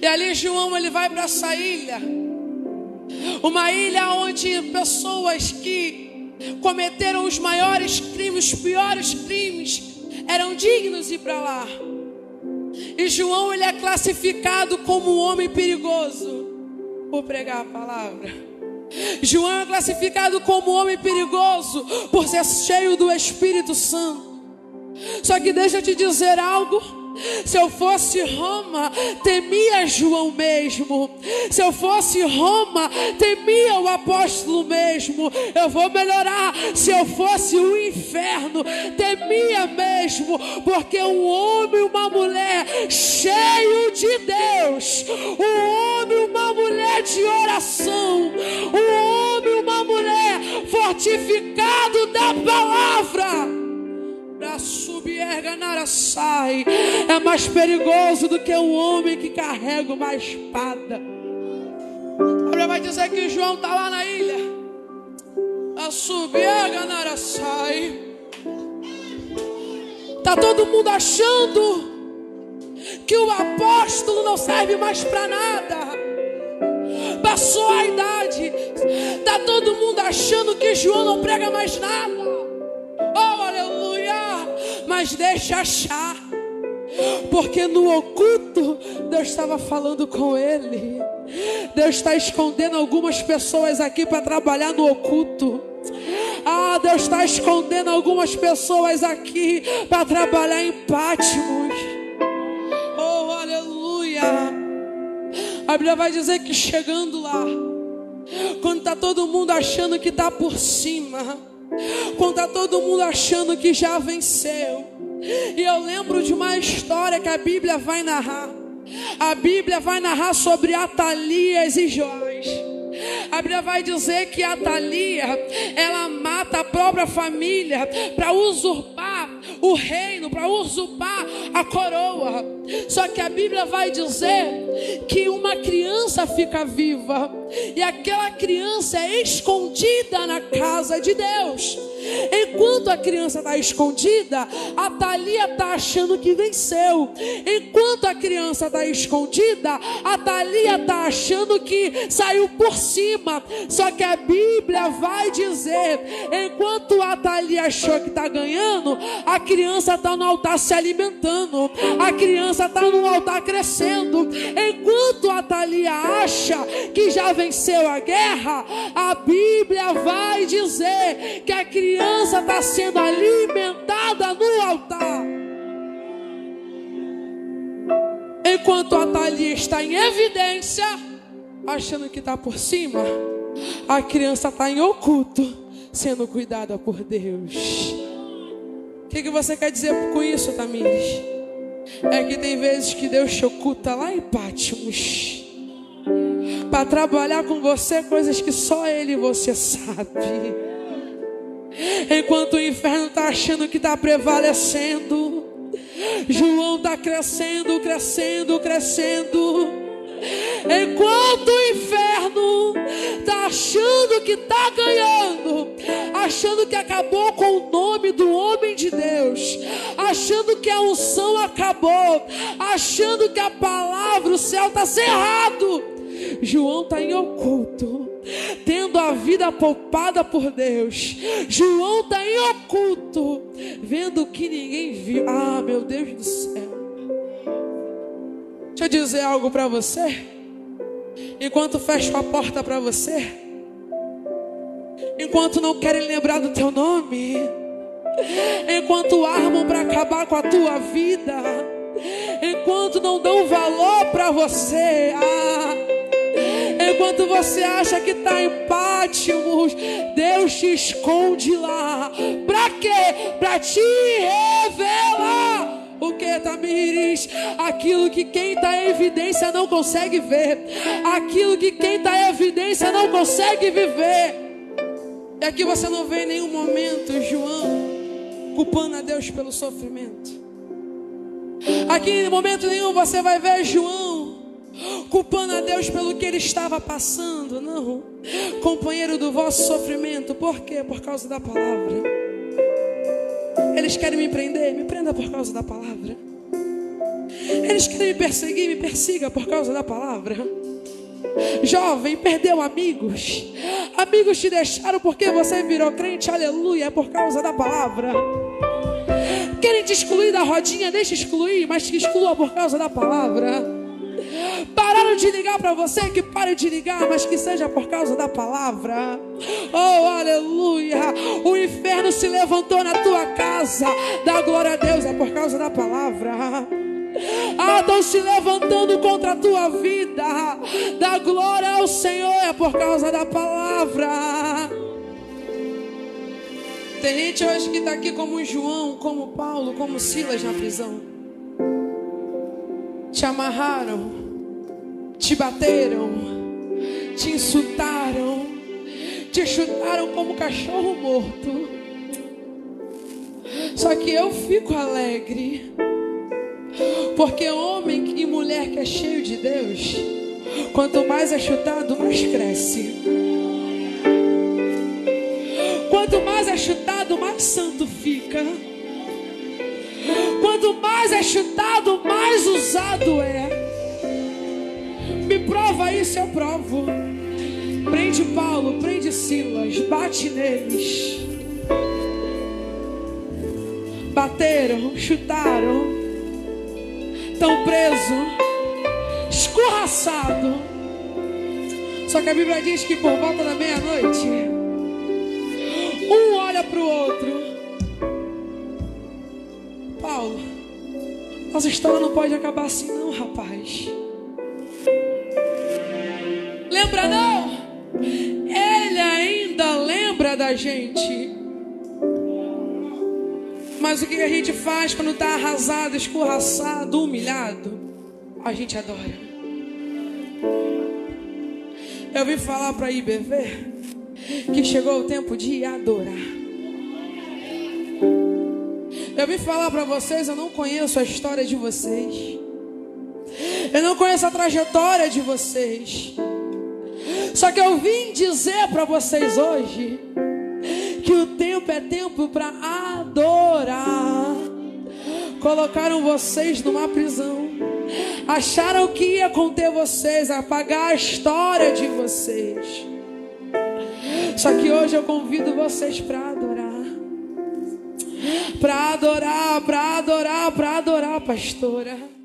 E ali João ele vai para essa ilha. Uma ilha onde pessoas que cometeram os maiores crimes, os piores crimes, eram dignos de ir para lá. E João ele é classificado como um homem perigoso por pregar a palavra. João é classificado como homem perigoso por ser cheio do Espírito Santo. Só que deixa eu te dizer algo. Se eu fosse Roma, temia João mesmo. Se eu fosse Roma, temia o apóstolo mesmo. Eu vou melhorar. Se eu fosse o inferno, temia mesmo. Porque um homem e uma mulher cheio de Deus, um homem e uma mulher de oração, um homem e uma mulher fortificado da palavra sai é mais perigoso do que o homem que carrega uma espada. A Bíblia vai dizer que João está lá na ilha. A subir sai. Tá todo mundo achando que o apóstolo não serve mais para nada. Passou a idade. Tá todo mundo achando que João não prega mais nada. Oh! Mas deixa achar. Porque no oculto Deus estava falando com ele. Deus está escondendo algumas pessoas aqui para trabalhar no oculto. Ah, Deus está escondendo algumas pessoas aqui para trabalhar em Pátimos. Oh, aleluia! A Bíblia vai dizer que chegando lá, quando está todo mundo achando que está por cima, quando está todo mundo achando que já venceu. E eu lembro de uma história que a Bíblia vai narrar. A Bíblia vai narrar sobre Atalias e Joás. A Bíblia vai dizer que Atalia, ela mata a própria família para usurpar o reino, para usurpar a coroa. Só que a Bíblia vai dizer que uma criança fica viva e aquela criança é escondida na casa de Deus. Enquanto a criança está escondida, a Thalia está achando que venceu. Enquanto a criança está escondida, a Thalia está achando que saiu por cima. Só que a Bíblia vai dizer: enquanto a Thalia achou que está ganhando, a criança está no altar se alimentando, a criança está no altar crescendo. Enquanto a Thalia acha que já venceu a guerra, a Bíblia vai dizer que a criança está sendo alimentada no altar. Enquanto a Thalia está em evidência, achando que está por cima, a criança está em oculto, sendo cuidada por Deus. O que, que você quer dizer com isso, Tamires? É que tem vezes que Deus te oculta lá em Pátimos para trabalhar com você coisas que só Ele e você sabe. Enquanto o inferno está achando que está prevalecendo, João está crescendo, crescendo, crescendo. Enquanto o inferno está achando que está ganhando, achando que acabou com o nome do homem de Deus, achando que a unção acabou, achando que a palavra, o céu está cerrado. João está em oculto, tendo a vida poupada por Deus. João está em oculto, vendo o que ninguém viu. Ah, meu Deus do céu. Deixa eu dizer algo para você. Enquanto fecho a porta para você, enquanto não querem lembrar do teu nome, enquanto armam para acabar com a tua vida, enquanto não dão valor para você, ah, Enquanto você acha que está em Pátimos, Deus te esconde lá. Para quê? Para te revelar. O que, Tamires? Aquilo que quem está em evidência não consegue ver. Aquilo que quem está em evidência não consegue viver. E aqui você não vê em nenhum momento João culpando a Deus pelo sofrimento. Aqui em momento nenhum você vai ver João culpando a Deus pelo que ele estava passando. Não, companheiro do vosso sofrimento. Por quê? Por causa da palavra. Eles querem me prender, me prenda por causa da palavra. Eles querem me perseguir, me persiga por causa da palavra. Jovem, perdeu amigos. Amigos te deixaram porque você virou crente, aleluia, por causa da palavra. Querem te excluir da rodinha, deixa excluir, mas te exclua por causa da palavra. Pararam de ligar para você, que pare de ligar, mas que seja por causa da palavra. Oh, aleluia! O inferno se levantou na tua casa. Dá glória a Deus, é por causa da palavra. Ah, estão se levantando contra a tua vida. Dá glória ao Senhor, é por causa da palavra. Tem gente hoje que está aqui como João, como Paulo, como Silas na prisão. Te amarraram, te bateram, te insultaram, te chutaram como cachorro morto. Só que eu fico alegre porque homem e mulher que é cheio de Deus, quanto mais é chutado, mais cresce. Quanto mais é chutado, mais santo fica. Quanto mais é chutado, mais usado é. Isso, eu provo. Prende Paulo, prende Silas, bate neles. Bateram, chutaram estão presos, escorraçado. Só que a Bíblia diz que por volta da meia-noite, um olha para o outro. Paulo, nossa história não pode acabar assim, não, rapaz. Lembra não? Ele ainda lembra da gente. Mas o que a gente faz quando está arrasado, escorraçado, humilhado? A gente adora. Eu vim falar para IBV que chegou o tempo de adorar. Eu vim falar para vocês, eu não conheço a história de vocês. Eu não conheço a trajetória de vocês. Só que eu vim dizer para vocês hoje que o tempo é tempo para adorar. Colocaram vocês numa prisão. Acharam que ia conter vocês, apagar a história de vocês. Só que hoje eu convido vocês para adorar. Para adorar, para adorar, para adorar, pastora.